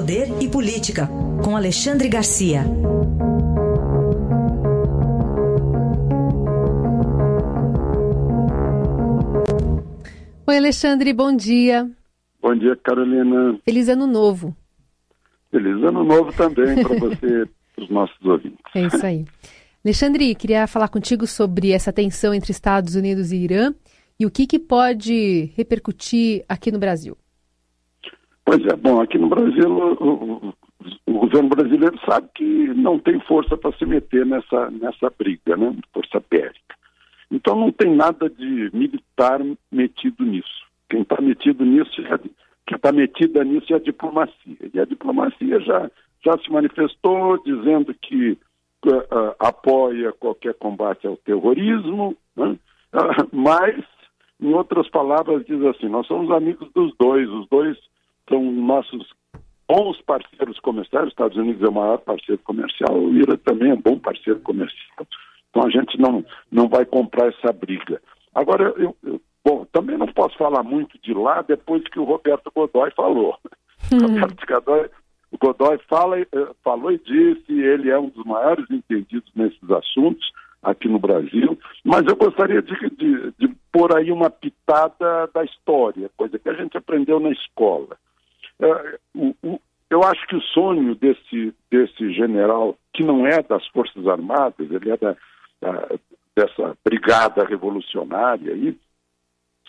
Poder e Política, com Alexandre Garcia. Oi, Alexandre, bom dia. Bom dia, Carolina. Feliz Ano Novo. Feliz Ano Novo também para você e para os nossos ouvintes. É isso aí. Alexandre, queria falar contigo sobre essa tensão entre Estados Unidos e Irã e o que, que pode repercutir aqui no Brasil. Pois é, bom, aqui no Brasil o, o, governo brasileiro sabe que não tem força para se meter nessa, nessa briga, né? Força bélica. Então não tem nada de militar metido nisso. Quem está metido nisso é, quem está metida nisso é a diplomacia. E a diplomacia já, já se manifestou dizendo que uh, apoia qualquer combate ao terrorismo, né? uh, mas, em outras palavras, diz assim, nós somos amigos dos dois, os dois são nossos bons parceiros comerciais, os Estados Unidos é o maior parceiro comercial, o Irã também é bom parceiro comercial. Então a gente não, não vai comprar essa briga. Agora, eu, eu, bom, também não posso falar muito de lá depois que o Roberto Godoy falou. Hum. Roberto Godoy, Godoy fala, eh, falou e disse, ele é um dos maiores entendidos nesses assuntos aqui no Brasil, mas eu gostaria de, de, de pôr aí uma pitada da história, coisa que a gente aprendeu na escola. É, eu acho que o sonho desse, desse general, que não é das Forças Armadas, ele é da, da dessa brigada revolucionária aí,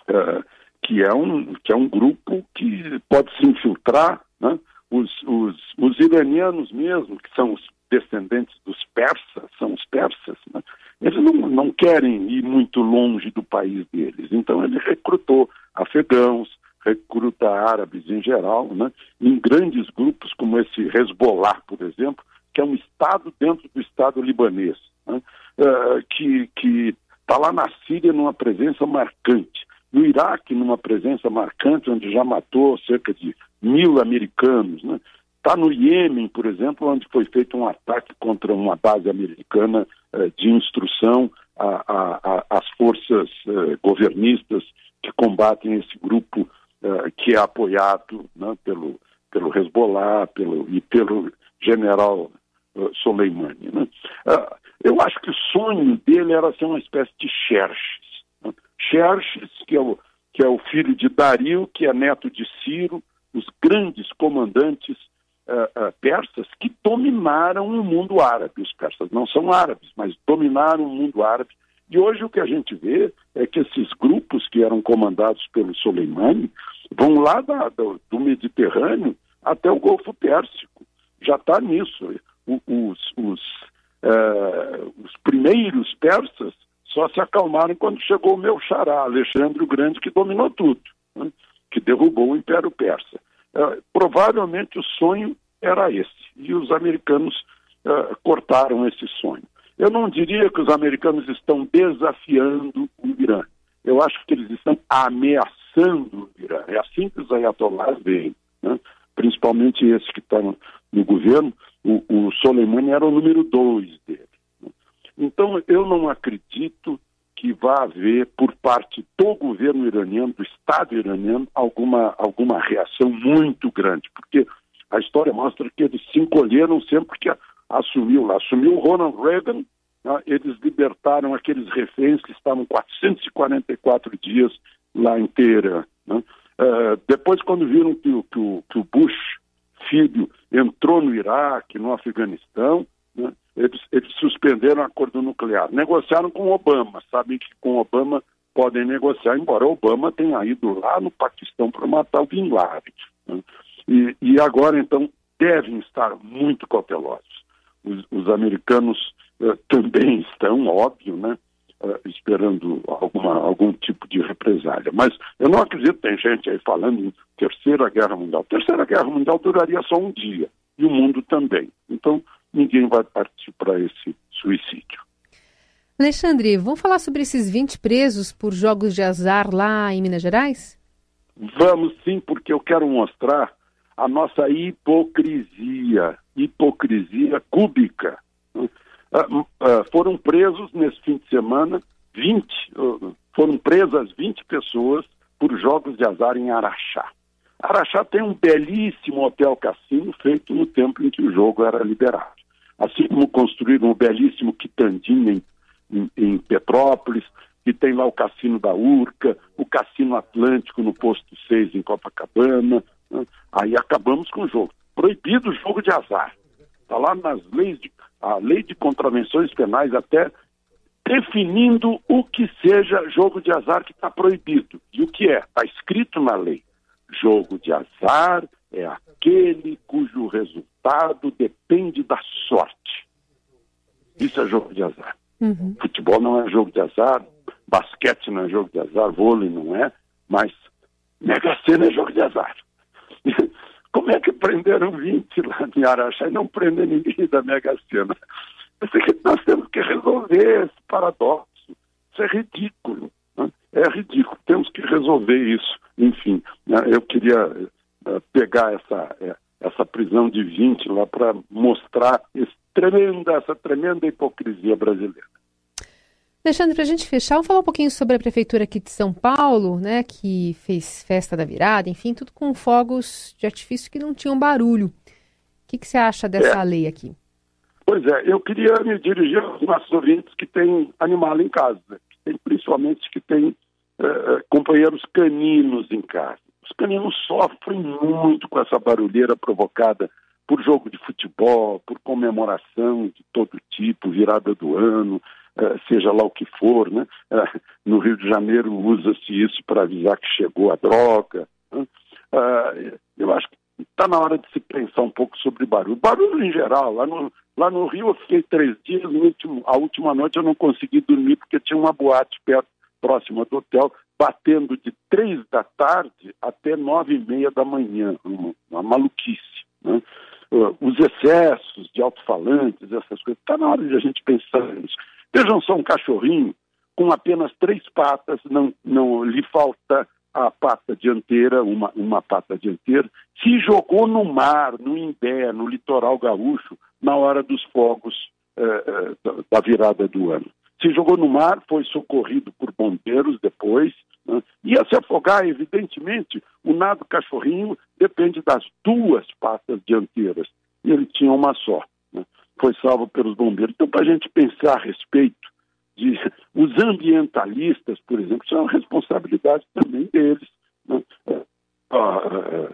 é, que, é um, que é um grupo que pode se infiltrar, né? os, os, os iranianos mesmo, que são os descendentes dos persas, são os persas, né? eles não, não querem ir muito longe do país deles. Então ele recrutou afegãos, recruta árabes em geral, né, em grandes grupos como esse Hezbollah, por exemplo, que é um estado dentro do estado libanês, né, uh, que está lá na Síria numa presença marcante, no Iraque numa presença marcante, onde já matou cerca de mil americanos, né, Está no Iêmen, por exemplo, onde foi feito um ataque contra uma base americana uh, de instrução às forças uh, governistas que combatem esse grupo uh, que é apoiado né, pelo, pelo Hezbollah pelo, e pelo general uh, Soleimani. Né? Uh, eu acho que o sonho dele era ser uma espécie de Xerxes. Né? Xerxes, que é, o, que é o filho de Dario, que é neto de Ciro, os grandes comandantes persas que dominaram o mundo árabe. Os persas não são árabes, mas dominaram o mundo árabe e hoje o que a gente vê é que esses grupos que eram comandados pelo Soleimani vão lá da, do, do, Mediterrâneo até o Golfo Pérsico. Já está nisso. O, os, os, é, os primeiros persas só se acalmaram quando chegou o meu xará, Alexandre o Grande, que dominou tudo, né? que derrubou o Império Persa. É, provavelmente o sonho era esse, e os americanos é, cortaram esse sonho. Eu não diria que os americanos estão desafiando o Irã. Eu acho que eles estão ameaçando o Irã. É assim que os ayatollahs veem, né? principalmente esse que está no, no, governo. O, o Soleimani era o número dois dele. Né? Então, eu não acredito que vá haver, por parte do governo iraniano, do Estado iraniano, alguma, alguma reação muito grande, porque a história mostra que eles se encolheram sempre que assumiu lá. Assumiu Ronald Reagan, né, eles libertaram aqueles reféns que estavam 444 dias lá inteira. Né? Uh, depois, quando viram que, que, o, que, o, Bush, filho, entrou no Iraque, no Afeganistão, né? eles, eles suspenderam o acordo nuclear. Negociaram com Obama, sabem que com Obama podem negociar, embora Obama tenha ido lá no Paquistão para matar o Bin Laden. Né? E, e agora, então, devem estar muito cautelosos os, os americanos uh, também estão, óbvio, né, uh, esperando alguma, algum tipo de represália. Mas eu não acredito, tem gente aí falando em Terceira Guerra Mundial. Terceira Guerra Mundial duraria só um dia, e o mundo também. Então, ninguém vai partir para esse suicídio. Alexandre, vamos falar sobre esses 20 presos por jogos de azar lá em Minas Gerais? Vamos sim, porque eu quero mostrar a nossa hipocrisia, hipocrisia cúbica. Uh, uh, foram presos nesse fim de semana 20, uh, foram presas 20 pessoas por jogos de azar em Araxá. Araxá tem um belíssimo hotel cassino feito no tempo em que o jogo era liberado. Assim como construíram um belíssimo Quitandim em, em, em Petrópolis, que tem lá o Cassino da Urca, o Cassino Atlântico no Posto 6 em Copacabana. Aí acabamos com o jogo. Proibido o jogo de azar. Está lá nas leis, de, a lei de contravenções penais até definindo o que seja jogo de azar que está proibido. E o que é? Está escrito na lei. Jogo de azar é aquele cujo resultado depende da sorte. Isso é jogo de azar. Uhum. Futebol não é jogo de azar, basquete não é jogo de azar, vôlei não é, mas Mega Sena é jogo de azar. Como é que prenderam 20 lá em Araxá e não prendem ninguém da Mega Sena? Nós temos que resolver esse paradoxo. Isso é ridículo. Né? É ridículo. Temos que resolver isso. Enfim, né? eu queria uh, pegar essa, uh, essa prisão de 20 lá para mostrar esse essa tremenda hipocrisia brasileira. Alexandre, para a gente fechar, vamos falar um pouquinho sobre a prefeitura aqui de São Paulo, né, que fez festa da virada, enfim, tudo com fogos de artifício que não tinham barulho. O que, que você acha dessa é. lei aqui? Pois é, eu queria me dirigir aos nossos ouvintes que têm animal em casa, né? que tem, principalmente que têm é, companheiros caninos em casa. Os caninos sofrem muito com essa barulheira provocada por jogo de futebol, por comemoração de todo tipo, virada do ano, seja lá o que for, né? Eh, no Rio de Janeiro usa-se isso para avisar que chegou a droga. Né? Eh, eu acho que está na hora de se pensar um pouco sobre barulho. Barulho em geral. Lá no, lá no Rio eu fiquei três dias, último, a última noite eu não consegui dormir porque tinha uma boate perto, próxima do hotel, batendo de três da tarde até nove e meia da manhã. Uma, uma maluquice. Né? os excessos de alto-falantes, essas coisas. Está na hora de a gente pensar nisso. Vejam só um cachorrinho com apenas três patas, não, não lhe falta a pata dianteira, uma, uma pata dianteira, se jogou no mar, no Imbé, no litoral gaúcho, na hora dos fogos eh, eh, da virada do ano. Se jogou no mar, foi socorrido por bombeiros depois, né? ia se afogar, evidentemente, o nado cachorrinho depende das duas patas dianteiras, e ele tinha uma só foi salvo pelos bombeiros. Então, para a gente pensar a respeito de os ambientalistas, por exemplo, isso é responsabilidade também deles. Né? É, ah,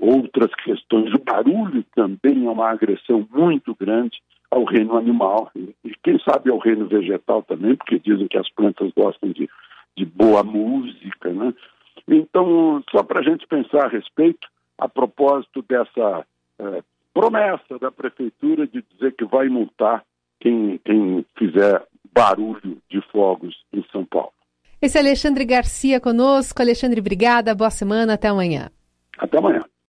outras questões, o barulho também é uma agressão muito grande ao reino animal e quem sabe ao reino vegetal também, porque dizem que as plantas gostam de, de boa música, né? Então, só para a gente pensar a respeito, a propósito dessa eh, promessa da prefeitura de dizer que vai multar quem, quem fizer barulho de fogos em São Paulo. Esse é Alexandre Garcia conosco. Alexandre, obrigada. Boa semana. Até amanhã. Até amanhã.